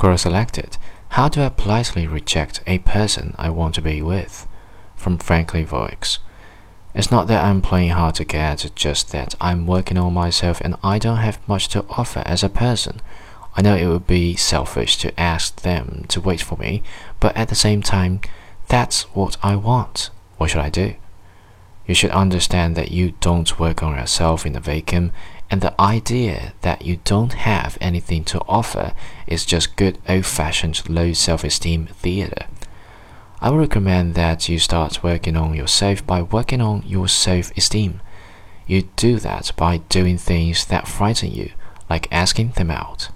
Quora selected. How do I politely reject a person I want to be with? From Franklin Veaux. It's not that I'm playing hard to get, just that I'm working on myself and I don't have much to offer as a person. I know it would be selfish to ask them to wait for me, but at the same time, that's what I want. What should I do? You should understand that you don't work on yourself in a vacuum, and the idea that you don't have anything to offer is just good old fashioned low self esteem theater. I would recommend that you start working on yourself by working on your self esteem. You do that by doing things that frighten you, like asking them out.